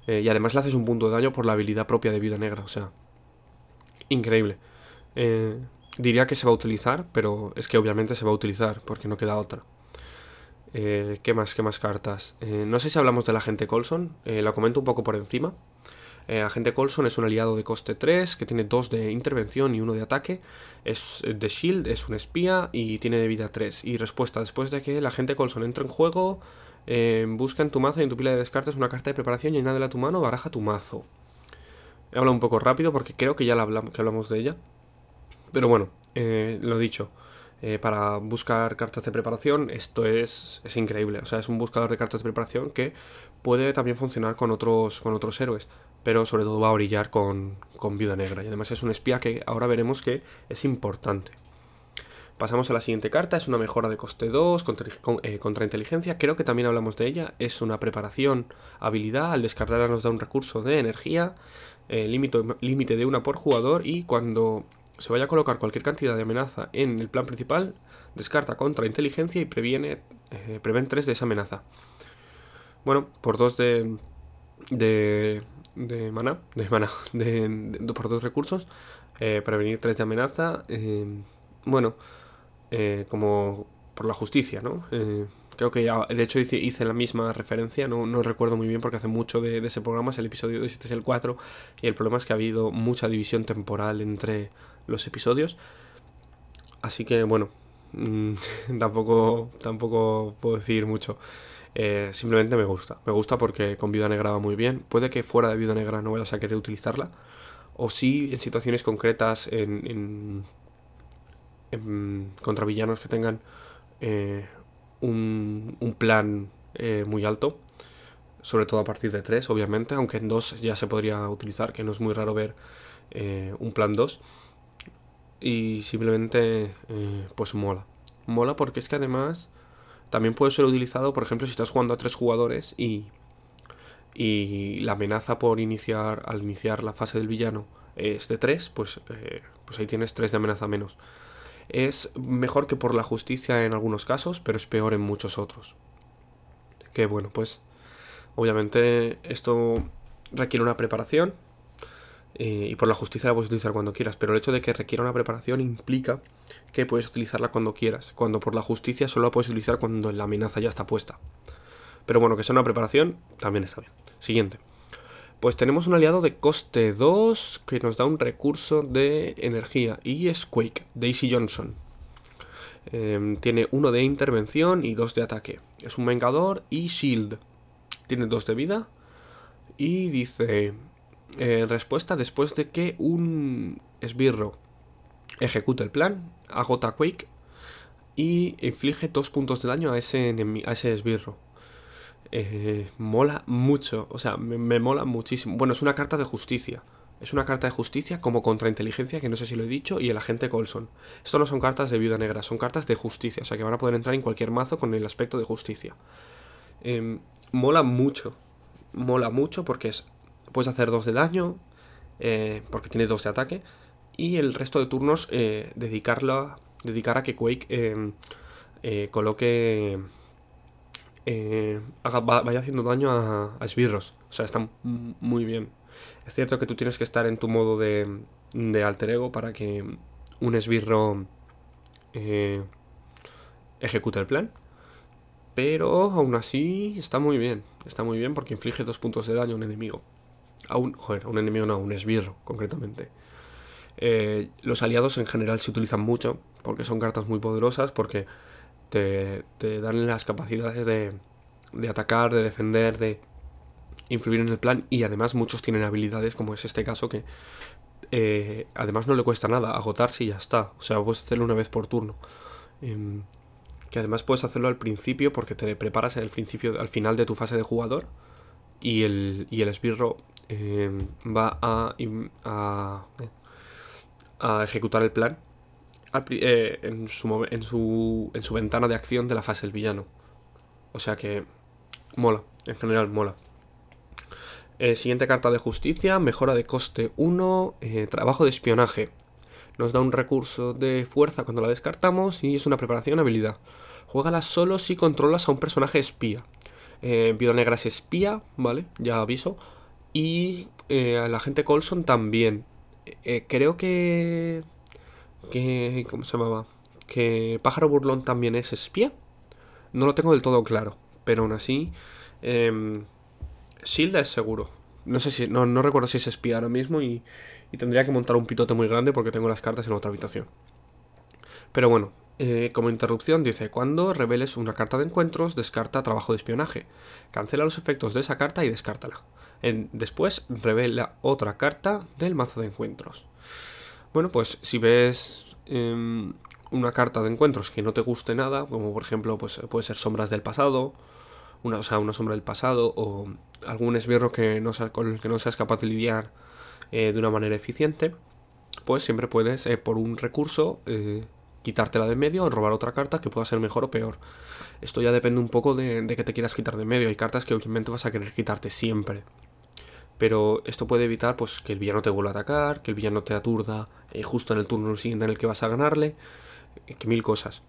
A: Eh, y además le haces un punto de daño por la habilidad propia de vida negra. O sea, increíble. Eh, diría que se va a utilizar, pero es que obviamente se va a utilizar porque no queda otra. Eh, ¿Qué más? ¿Qué más cartas? no sé si hablamos del agente Colson. la comento un poco por encima. agente Colson es un aliado de coste 3 que tiene 2 de intervención y 1 de ataque. Es de Shield, es un espía y tiene de vida 3. Y respuesta, después de que el agente Colson entre en juego, eh, busca en tu mazo y en tu pila de descartes una carta de preparación y añádela a tu mano, baraja tu mazo. He hablado un poco rápido porque creo que ya la hablamos, que hablamos de ella. Pero bueno, eh, lo dicho. Eh, para buscar cartas de preparación, esto es, es increíble. O sea, es un buscador de cartas de preparación que puede también funcionar con otros, con otros héroes. Pero sobre todo va a brillar con, con Viuda Negra. Y además es un espía que ahora veremos que es importante. Pasamos a la siguiente carta, es una mejora de coste 2 eh, contra, inteligencia, creo que también hablamos de ella, es una preparación habilidad, al descartarla nos da un recurso de energía, eh, límite de una por jugador y cuando se vaya a colocar cualquier cantidad de amenaza en el plan principal, descarta contra inteligencia y previene, eh, prevén 3 de esa amenaza. Bueno, por 2 de, de, de mana, de mana, de, por dos recursos, prevenir 3 de amenaza, bueno... Eh, como por la justicia, ¿no? Eh, Creo que ya, de hecho hice, hice la misma referencia, no, no, recuerdo muy bien porque hace mucho de, ese programa, es el episodio 2 este es el 4, y el problema es que ha habido mucha división temporal entre los episodios. Así que bueno, mm, tampoco, tampoco puedo decir mucho. Eh, simplemente me gusta. Me gusta porque con Vida Negra va muy bien. Puede que fuera de Vida Negra no vayas a querer utilizarla. O sí en situaciones concretas, en, contra villanos que tengan eh, un, plan eh, muy alto. Sobre todo a partir de 3, obviamente. Aunque en 2 ya se podría utilizar, que no es muy raro ver un plan 2. Y simplemente, pues mola. Mola porque es que además también puede ser utilizado, por ejemplo, si estás jugando a tres jugadores y, y la amenaza por iniciar, al iniciar la fase del villano es de tres, pues, eh, pues ahí tienes tres de amenaza menos. Es mejor que por la justicia en algunos casos, pero es peor en muchos otros. Que bueno, pues obviamente esto requiere una preparación eh, y por la justicia la puedes utilizar cuando quieras, pero el hecho de que requiera una preparación implica que puedes utilizarla cuando quieras, cuando por la justicia solo la puedes utilizar cuando la amenaza ya está puesta. Pero bueno, que sea una preparación también está bien. Siguiente. Pues tenemos un aliado de coste 2 que nos da un recurso de energía y es Quake, Daisy Johnson. Em, tiene uno de intervención y dos de ataque. Es un vengador y shield. Tiene dos de vida. Y dice, eh, respuesta después de que un esbirro ejecute el plan, agota Quake y inflige dos puntos de daño a ese, a ese esbirro. Eh, mola mucho, o sea, me, mola muchísimo. Bueno, es una carta de justicia. Es una carta de justicia como contrainteligencia, que no sé si lo he dicho, y el agente Colson. Esto no son cartas de viuda negra, son cartas de justicia, o sea que van a poder entrar en cualquier mazo con el aspecto de justicia. Em, mola mucho, mola mucho porque es puedes hacer dos de daño, eh, porque tiene dos de ataque, y el resto de turnos eh, dedicar a que Quake em, eh, coloque, vaya haciendo daño a, esbirros. O sea, está muy bien. Es cierto que tú tienes que estar en tu modo de, de alter ego para que un esbirro ejecute el plan. Pero aún así está muy bien. Está muy bien porque inflige dos puntos de daño a un enemigo. A un, joder, un enemigo no, a un esbirro, concretamente. Eh, los aliados en general se utilizan mucho, porque son cartas muy poderosas, porque te, dan las capacidades de, de atacar, de defender, de influir en el plan, y además muchos tienen habilidades, como es este caso, que eh, además no le cuesta nada agotarse y ya está. O sea, puedes hacerlo una vez por turno. Em, que además puedes hacerlo al principio porque te preparas al principio, al final de tu fase de jugador y el, y el esbirro eh, va a, a, ejecutar el plan eh, en, su, en, su, en su ventana de acción de la fase del villano. O sea que mola, en general mola. Eh, siguiente carta de justicia, mejora de coste 1, trabajo de espionaje. Nos da un recurso de fuerza cuando la descartamos y es una preparación habilidad. Juégala solo si controlas a un personaje espía. Eh, Negra es espía, ¿vale? Ya aviso. Y eh, la gente Colson también. Eh, creo que... que... ¿Cómo se llamaba? Que Pájaro Burlón también es espía. No lo tengo del todo claro. Pero aún así... Eh, Silda es seguro. No sé si... No, recuerdo si es espía ahora mismo y, y tendría que montar un pitote muy grande porque tengo las cartas en otra habitación. Pero bueno, eh, como interrupción dice, cuando reveles una carta de encuentros, descarta trabajo de espionaje. Cancela los efectos de esa carta y descártala después revela otra carta del mazo de encuentros. Bueno, pues si ves em, una carta de encuentros que no te guste nada, como por ejemplo pues, puede ser sombras del pasado, una, o sea, una sombra del pasado o algún esbirro que no con el que no seas capaz de lidiar eh, de una manera eficiente, pues siempre puedes eh, por un recurso eh, quitártela de medio o robar otra carta que pueda ser mejor o peor. Esto ya depende un poco de, de que te quieras quitar de medio. Hay cartas que obviamente vas a querer quitarte siempre pero esto puede evitar pues, que el villano te vuelva a atacar, que el villano te aturda eh, justo en el turno siguiente en el que vas a ganarle, eh, que mil cosas.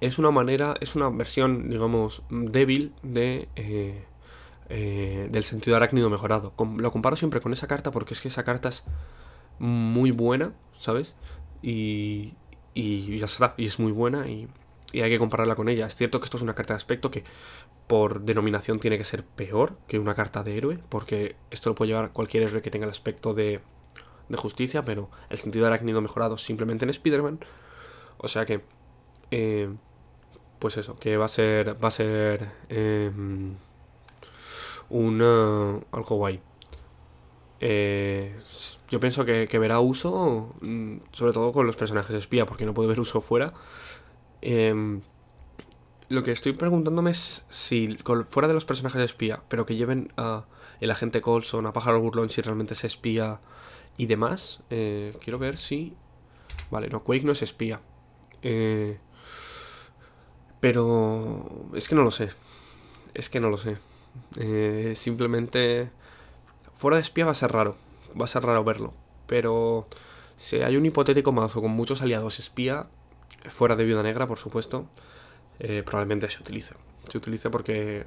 A: Es una manera, es una versión, digamos, débil de, eh, del sentido arácnido mejorado. lo comparo siempre con esa carta porque es que esa carta es muy buena, ¿sabes? Y, y ya está, y es muy buena y, y hay que compararla con ella. Es cierto que esto es una carta de aspecto que por denominación tiene que ser peor que una carta de héroe, porque esto lo puede llevar cualquier héroe que tenga el aspecto de, justicia, pero el sentido de arácnido mejorado simplemente en Spider-Man. O sea que, eh, pues eso, que va a ser, va a ser eh, un algo guay. Eh, yo pienso que, que, verá uso, mm, sobre todo con los personajes espía, porque no puede ver uso fuera. Lo que estoy preguntándome es si fuera de los personajes espía, pero que lleven a el agente Colson, a Pájaro Burlón, si realmente es espía y demás. Eh, quiero ver si... Vale, no, Quake no es espía. Eh, pero... Es que no lo sé. Es que no lo sé. Eh, simplemente... Fuera de espía va a ser raro. Va a ser raro verlo. Pero... Si hay un hipotético mazo con muchos aliados espía, fuera de Viuda Negra, por supuesto, eh, probablemente se utilice. Se utilice porque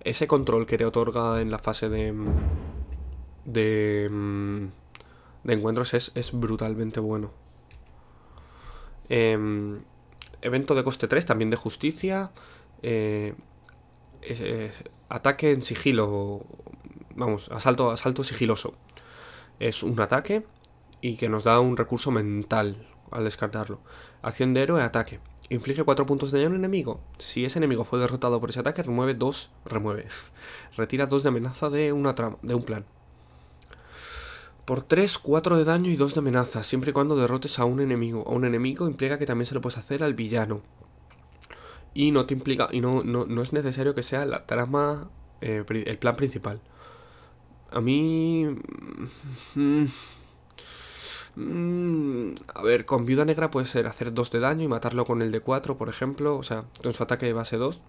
A: ese control que te otorga en la fase de, de, de encuentros es, brutalmente bueno. Em, evento de coste 3, también de justicia. Eh, ataque en sigilo. Vamos, asalto, asalto sigiloso. Es un ataque y que nos da un recurso mental al descartarlo. Acción de héroe, ataque. Inflige 4 puntos de daño a un enemigo. Si ese enemigo fue derrotado por ese ataque, remueve 2. Remueve. Retira 2 de amenaza de una trama, de un plan. Por 3, 4 de daño y 2 de amenaza, siempre y cuando derrotes a un enemigo. A un enemigo implica que también se lo puedes hacer al villano. Y no te implica. Y no, no, es necesario que sea la trama. Eh, el plan principal. A mí. Mm, Mm, a ver, con Viuda Negra puede ser hacer 2 de daño y matarlo con el de 4, por ejemplo. O sea, con su ataque de base 2.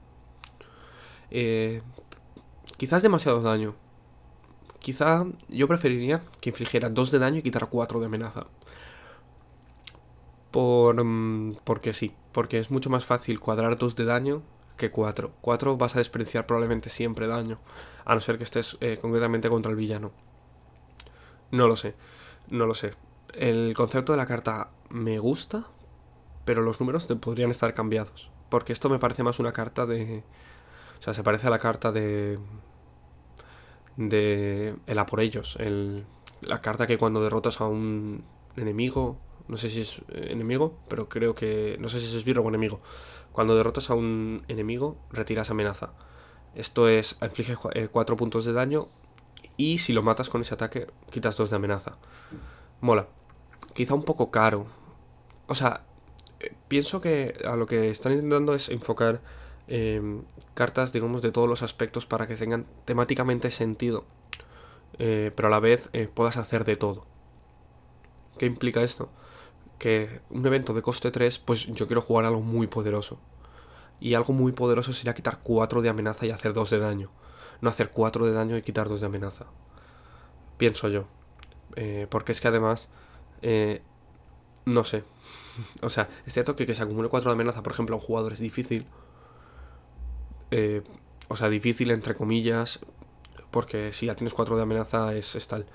A: Eh, quizás demasiado daño. Quizá yo preferiría que infligiera 2 de daño y quitar 4 de amenaza. Por, mm, porque sí, porque es mucho más fácil cuadrar 2 de daño que 4. 4 vas a despreciar probablemente siempre daño, a no ser que estés eh, concretamente contra el villano. No lo sé, no lo sé el concepto de la carta me gusta, pero los números podrían estar cambiados. Porque esto me parece más una carta de... O sea, se parece a la carta de... De... El a por ellos. El, la carta que cuando derrotas a un enemigo... No sé si es enemigo, pero creo que... No sé si es esbirro o enemigo. Cuando derrotas a un enemigo, retiras amenaza. Esto es... Inflige 4 puntos de daño. Y si lo matas con ese ataque, quitas 2 de amenaza. Mola quizá un poco caro. O sea, eh, pienso que a lo que están intentando es enfocar em, cartas, digamos, de todos los aspectos para que tengan temáticamente sentido. Eh, pero a la vez eh, puedas hacer de todo. ¿Qué implica esto? Que un evento de coste 3, pues yo quiero jugar algo muy poderoso. Y algo muy poderoso sería quitar 4 de amenaza y hacer 2 de daño. No hacer 4 de daño y quitar 2 de amenaza. Pienso yo. porque es que además eh, no sé. O sea, es cierto que que se acumule 4 de amenaza, por ejemplo, a un jugador es difícil. Eh, o sea, difícil entre comillas. Porque si ya tienes 4 de amenaza es, tal.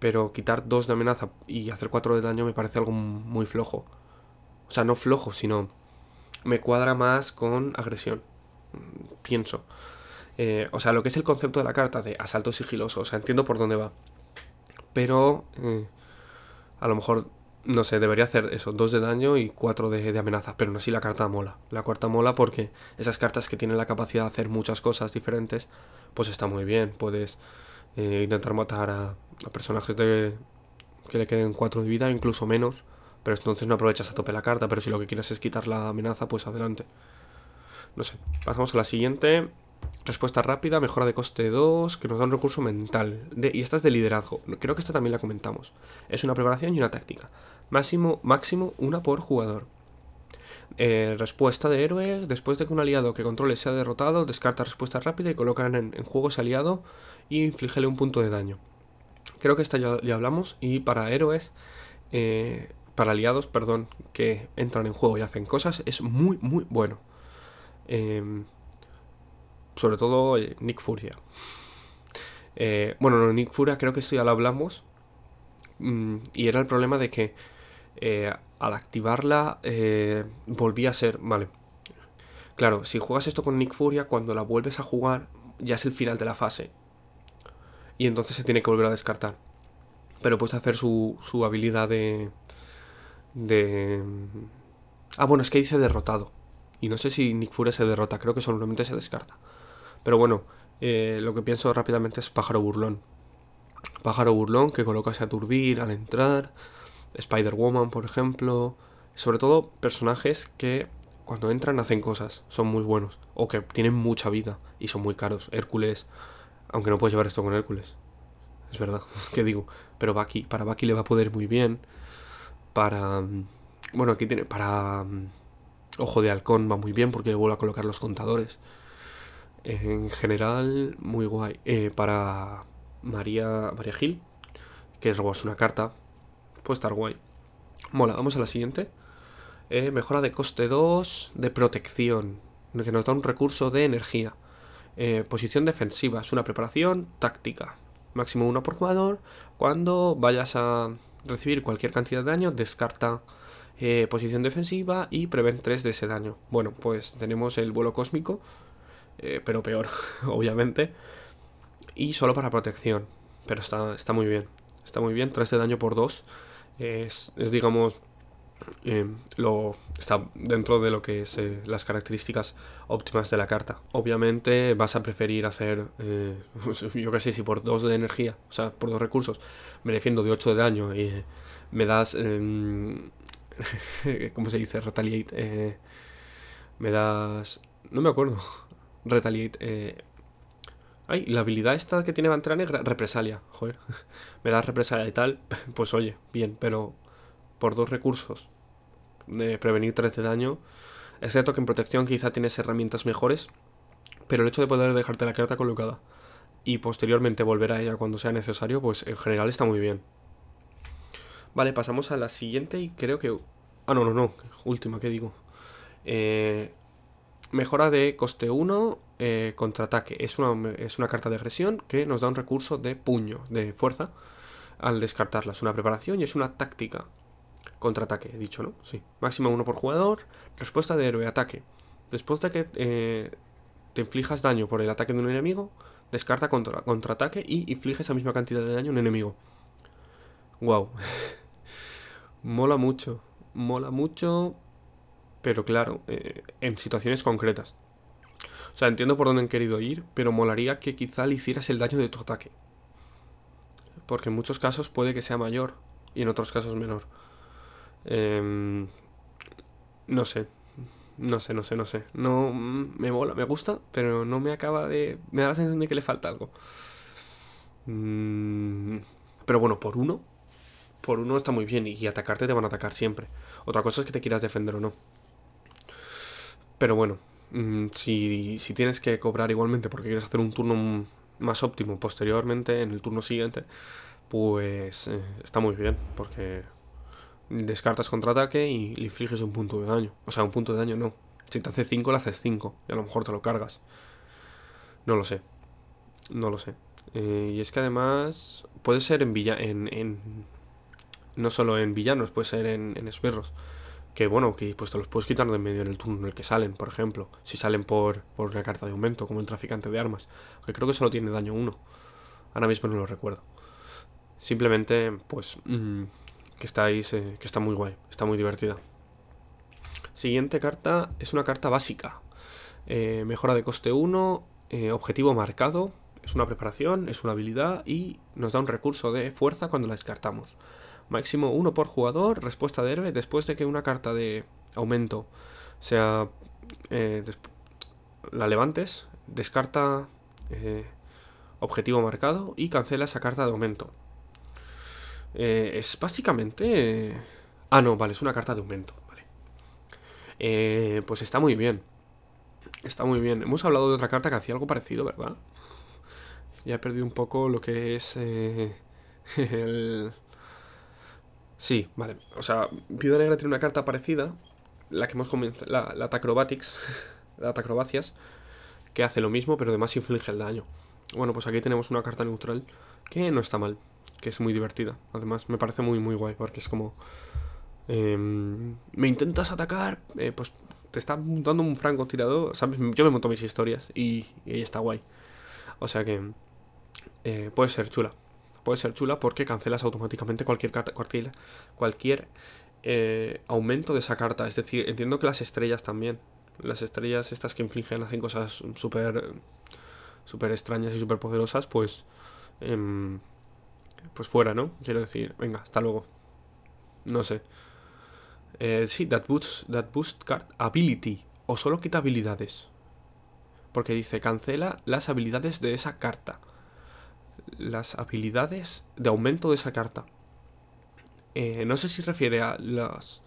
A: Pero quitar 2 de amenaza y hacer 4 de daño me parece algo muy flojo. O sea, no flojo, sino me cuadra más con agresión. Pienso. Eh, o sea, lo que es el concepto de la carta de asalto sigiloso. O sea, entiendo por dónde va. Pero eh, a lo mejor, no sé, debería hacer eso, dos de daño y cuatro de, de amenaza, pero no así la carta mola. La cuarta mola porque esas cartas que tienen la capacidad de hacer muchas cosas diferentes, pues está muy bien. Puedes eh, intentar matar a, personajes de que le queden cuatro de vida, incluso menos, pero entonces no aprovechas a tope la carta, pero si lo que quieres es quitar la amenaza, pues adelante. No sé, pasamos a la siguiente. Respuesta rápida, mejora de coste 2, que nos da un recurso mental. y esta es de liderazgo. Creo que esta también la comentamos. Es una preparación y una táctica. Máximo, máximo una por jugador. Eh, respuesta de héroe. Después de que un aliado que controle sea derrotado, descarta respuesta rápida y coloca en, juego ese aliado y inflígele un punto de daño. Creo que esta ya, hablamos. Y para héroes, eh, para aliados, perdón, que entran en juego y hacen cosas, es muy, muy bueno. Eh, sobre todo Nick Furia. Eh, bueno, no, Nick Furia creo que esto ya lo hablamos. Mm, y era el problema de que eh, al activarla eh, volvía a ser... Vale. Claro, si juegas esto con Nick Furia, cuando la vuelves a jugar ya es el final de la fase. Y entonces se tiene que volver a descartar. Pero puedes hacer su, su habilidad de... De... Ah, bueno, es que dice derrotado. Y no sé si Nick Furia se derrota, creo que solamente se descarta. Pero bueno, eh, lo que pienso rápidamente es pájaro burlón. Pájaro burlón que colocas a aturdir al entrar. Spider-Woman, por ejemplo. Sobre todo personajes que cuando entran hacen cosas, son muy buenos. O que tienen mucha vida y son muy caros. Hércules, aunque no puedes llevar esto con Hércules. Es verdad, ¿qué digo? Pero Baki, para Baki le va a poder muy bien. Para... Mm, bueno, aquí tiene... Para... Mm, Ojo de Halcón va muy bien porque le vuelvo a colocar los contadores. En general, muy guay. Eh, para María, María Gil, que es robarse una carta, puede estar guay. Mola, vamos a la siguiente. Eh, mejora de coste 2 de protección, que nos da un recurso de energía. Eh, posición defensiva, es una preparación táctica. Máximo 1 por jugador. Cuando vayas a recibir cualquier cantidad de daño, descarta posición defensiva y prevén 3 de ese daño. Bueno, pues tenemos el vuelo cósmico, eh, pero peor, obviamente. Y solo para protección, pero está, está muy bien. Está muy bien, 3 de daño por 2. Es, digamos, eh, lo está dentro de lo que es las características óptimas de la carta. Obviamente vas a preferir hacer, yo qué sé, si por 2 de energía, o sea, por 2 recursos, me defiendo de 8 de daño y me das em, ¿Cómo se dice? Retaliate. Eh, me das. No me acuerdo. Retaliate. Eh. Ay, la habilidad esta que tiene Pantera Negra, represalia. Joder. me das represalia y tal. Pues oye, bien, pero por dos recursos de prevenir 3 de daño. Es cierto que en protección quizá tienes herramientas mejores. Pero el hecho de poder dejarte la carta colocada y posteriormente volver a ella cuando sea necesario, pues en general está muy bien. Vale, pasamos a la siguiente y creo que... Ah, no, no, no. Última, ¿qué digo? Eh, mejora de coste 1, eh, contraataque. Es una, es una carta de agresión que nos da un recurso de puño, de fuerza, al descartarla. Es una preparación y es una táctica. Contraataque, he dicho, ¿no? Sí. Máximo 1 por jugador. Respuesta de héroe, ataque. Después de que eh, te inflijas daño por el ataque de un enemigo, descarta contra, contraataque y inflige esa misma cantidad de daño a un enemigo. Wow. Mola mucho, mola mucho, pero claro, eh, en situaciones concretas. O sea, entiendo por dónde han querido ir, pero molaría que quizá le hicieras el daño de tu ataque. Porque en muchos casos puede que sea mayor y en otros casos menor. Em, no sé, no sé, no sé, no sé. No me mola, me gusta, pero no me acaba de. Me da la sensación de que le falta algo. Mm, pero bueno, por uno, por uno está muy bien y atacarte te van a atacar siempre. Otra cosa es que te quieras defender o no. Pero bueno, mm, si, si tienes que cobrar igualmente porque quieres hacer un turno más óptimo posteriormente, en el turno siguiente, pues eh, está muy bien porque descartas contraataque y le infliges un punto de daño. O sea, un punto de daño no. Si te hace 5, le haces 5 y a lo mejor te lo cargas. No lo sé. No lo sé. Eh, y es que además puede ser en, villa en, no solo en villanos, puede ser en, en esbirros. Que bueno, que pues te los puedes quitar de medio en el turno en el que salen, por ejemplo. Si salen por, por una carta de aumento, como el traficante de armas. Que creo que solo tiene daño uno. Ahora mismo no lo recuerdo. Simplemente, pues, mm, que estáis, que está muy guay, está muy divertida. Siguiente carta es una carta básica. Eh, mejora de coste 1, eh, objetivo marcado, es una preparación, es una habilidad y nos da un recurso de fuerza cuando la descartamos. Máximo uno por jugador, respuesta de héroe, después de que una carta de aumento sea... Eh, la levantes, descarta eh, objetivo marcado y cancela esa carta de aumento. Eh, es básicamente... ah, no, vale, es una carta de aumento, vale. pues está muy bien. Está muy bien. Hemos hablado de otra carta que hacía algo parecido, ¿verdad? Ya he perdido un poco lo que es el, Sí, vale. O sea, Viuda Negra tiene una carta parecida, la que hemos comenzado, la, la Tacrobatics, la Tacrobacias, que hace lo mismo, pero además inflige el daño. Bueno, pues aquí tenemos una carta neutral que no está mal, que es muy divertida. Además, me parece muy, muy guay, porque es como em, me intentas atacar, eh, pues te está montando un francotirador, ¿sabes? Yo me monto mis historias y, y está guay. O sea que eh, puede ser chula. Puede ser chula porque cancelas automáticamente cualquier, cualquier, cualquier eh, aumento de esa carta. Es decir, entiendo que las estrellas también. Las estrellas estas que infligen hacen cosas súper súper extrañas y súper poderosas, pues... Em, pues fuera, ¿no? Quiero decir, venga, hasta luego. No sé. Eh, sí, that boost, that boost card ability. O solo quita habilidades. Porque dice, cancela las habilidades de esa carta. Las habilidades de aumento de esa carta. Eh, no sé si refiere a las...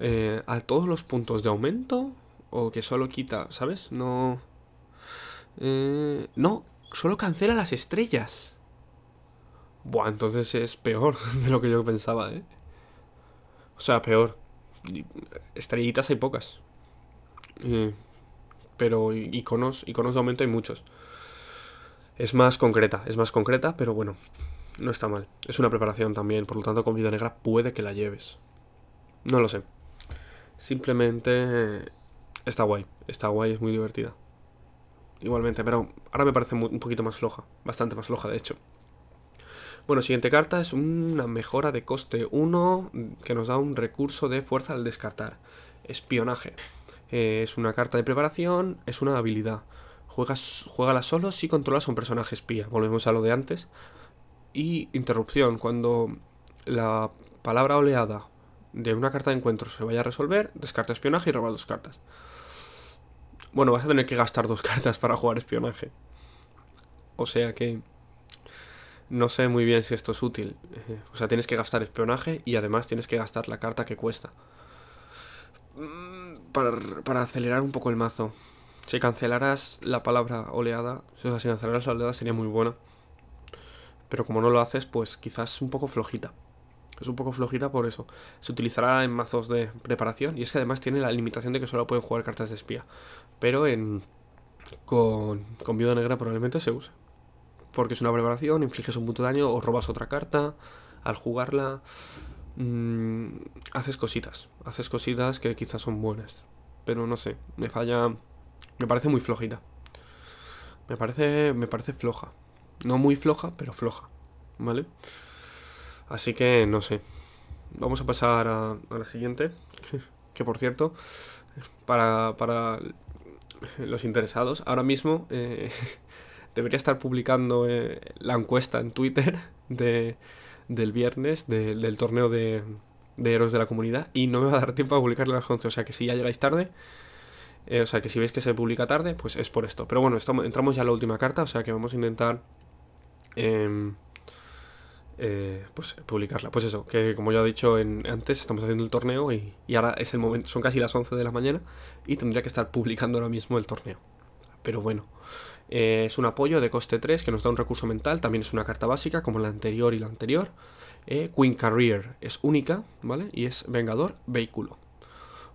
A: Eh, a todos los puntos de aumento. O que solo quita, ¿sabes? No... Eh, no, solo cancela las estrellas. Buah, entonces es peor de lo que yo pensaba, ¿eh? O sea, peor. Estrellitas hay pocas. Eh, pero iconos, iconos de aumento hay muchos. Es más concreta, es más concreta, pero bueno, no está mal. Es una preparación también, por lo tanto con vida negra puede que la lleves. No lo sé. Simplemente está guay, está guay, es muy divertida. Igualmente, pero ahora me parece un poquito más floja, bastante más floja de hecho. Bueno, siguiente carta es una mejora de coste 1 que nos da un recurso de fuerza al descartar. Espionaje. Eh, es una carta de preparación, es una habilidad. Juegas, juégala solo si controlas a un personaje espía. Volvemos a lo de antes. Y interrupción. Cuando la palabra oleada de una carta de encuentro se vaya a resolver, descarta espionaje y roba dos cartas. Bueno, vas a tener que gastar dos cartas para jugar espionaje. O sea que... No sé muy bien si esto es útil. Eh, o sea, tienes que gastar espionaje y además tienes que gastar la carta que cuesta. Mm, para, acelerar un poco el mazo. Si cancelaras la palabra oleada, o sea, si cancelaras la oleada sería muy buena. Pero como no lo haces, pues quizás un poco flojita. Es un poco flojita por eso. Se utilizará en mazos de preparación y es que además tiene la limitación de que solo pueden jugar cartas de espía. Pero en con, con viuda negra probablemente se use. Porque es una preparación, infliges un punto de daño o robas otra carta al jugarla. Mmm, haces cositas. Haces cositas que quizás son buenas. Pero no sé, me falla... Me parece muy flojita. Me parece, me parece floja. No muy floja, pero floja. ¿Vale? Así que no sé. Vamos a pasar a, la siguiente. Que, por cierto, para, para, los interesados, ahora mismo eh, debería estar publicando eh, la encuesta en Twitter de, del viernes del torneo de, de héroes de la comunidad y no me va a dar tiempo a publicarla a las 11. O sea que si ya llegáis tarde, eh, o sea que si veis que se publica tarde, pues es por esto. Pero bueno, entramos ya a la última carta, o sea que vamos a intentar... Em, eh, pues publicarla. Pues eso, que como ya he dicho antes, estamos haciendo el torneo y, ahora es el momento, son casi las 11 de la mañana y tendría que estar publicando ahora mismo el torneo. Pero bueno, eh, es un apoyo de coste 3 que nos da un recurso mental, también es una carta básica como la anterior y la anterior. Queen Career es única, ¿vale? Y es Vengador Vehículo.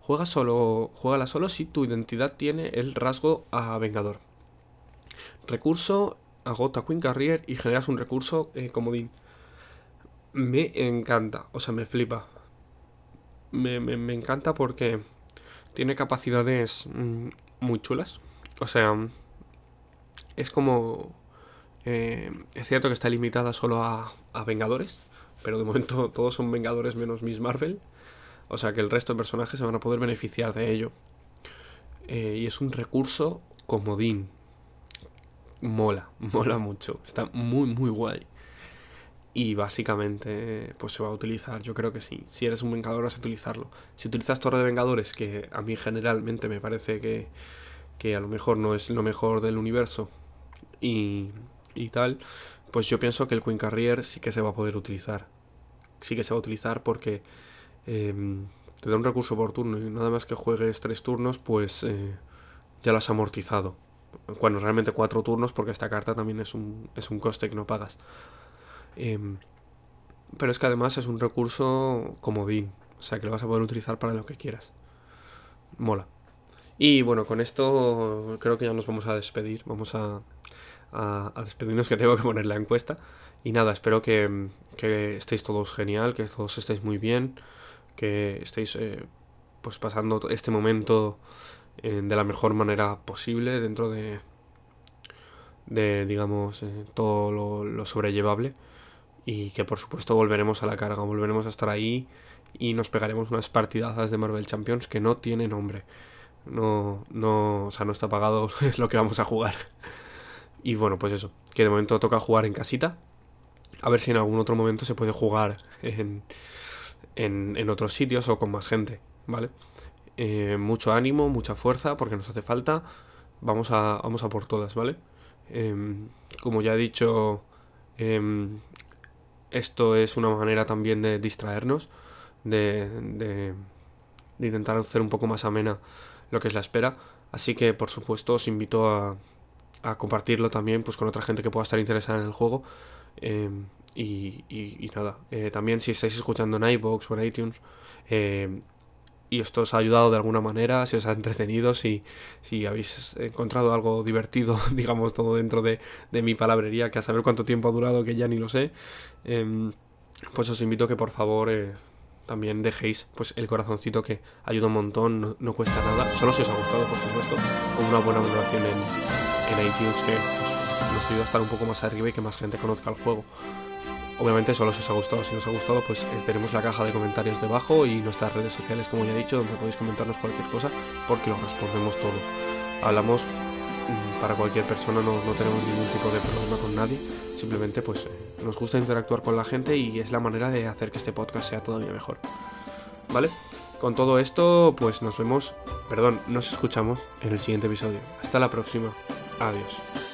A: Juega solo, juégala solo si tu identidad tiene el rasgo a Vengador. Recurso, agota Queen Career y generas un recurso comodín me encanta, o sea, me flipa. Me, me, encanta porque tiene capacidades mm, muy chulas. O sea, es como... Eh, es cierto que está limitada solo a, a, Vengadores, pero de momento todos son Vengadores menos Miss Marvel. O sea que el resto de personajes se van a poder beneficiar de ello. Eh, y es un recurso comodín. Mola, mola mucho. Está muy, muy guay. Y básicamente, pues se va a utilizar, yo creo que sí. Si eres un vengador vas a utilizarlo. Si utilizas Torre de Vengadores, que a mí generalmente me parece que, que a lo mejor no es lo mejor del universo y, y tal, pues yo pienso que el Queen Carrier sí que se va a poder utilizar. Sí que se va a utilizar porque em, te da un recurso por turno y nada más que juegues tres turnos, pues eh, ya lo has amortizado. Cuando realmente cuatro turnos, porque esta carta también es un, es un coste que no pagas. Em, pero es que además es un recurso comodín, o sea que lo vas a poder utilizar para lo que quieras. Mola. Y bueno, con esto creo que ya nos vamos a despedir. Vamos a, a, despedirnos que tengo que poner la encuesta. Y nada, espero que, que, estéis todos genial, que todos estéis muy bien, que estéis eh, pues pasando este momento eh, de la mejor manera posible dentro de, de digamos, eh, todo lo, sobrellevable y que por supuesto volveremos a la carga, volveremos a estar ahí y nos pegaremos unas partidazas de Marvel Champions que no tiene nombre. No, no, o sea, no está pagado, lo que vamos a jugar. Y bueno, pues eso, que de momento toca jugar en casita. A ver si en algún otro momento se puede jugar en, en, en otros sitios o con más gente, ¿vale? Eh, mucho ánimo, mucha fuerza, porque nos hace falta. Vamos a, vamos a por todas, ¿vale? Em, como ya he dicho, em, esto es una manera también de distraernos, de, de, de, intentar hacer un poco más amena lo que es la espera. Así que, por supuesto, os invito a, a compartirlo también pues, con otra gente que pueda estar interesada en el juego. Y, y, nada, eh, también si estáis escuchando en iBox o en iTunes eh, y esto os ha ayudado de alguna manera, si os ha entretenido, si, si habéis encontrado algo divertido, digamos, todo dentro de, de, mi palabrería, que a saber cuánto tiempo ha durado, que ya ni lo sé, eh, pues os invito a que por favor eh, también dejéis pues el corazoncito que ayuda un montón, no, no, cuesta nada, solo si os ha gustado, por supuesto, con una buena valoración en, en iTunes que pues, nos ayuda a estar un poco más arriba y que más gente conozca el juego. Obviamente solo si os ha gustado, si os ha gustado pues eh, tenemos la caja de comentarios debajo y nuestras redes sociales como ya he dicho donde podéis comentarnos cualquier cosa porque lo respondemos todo. Hablamos mmm, para cualquier persona, no, no, tenemos ningún tipo de problema con nadie, simplemente pues eh, nos gusta interactuar con la gente y es la manera de hacer que este podcast sea todavía mejor. ¿Vale? Con todo esto pues nos vemos, perdón, nos escuchamos en el siguiente episodio. Hasta la próxima. Adiós.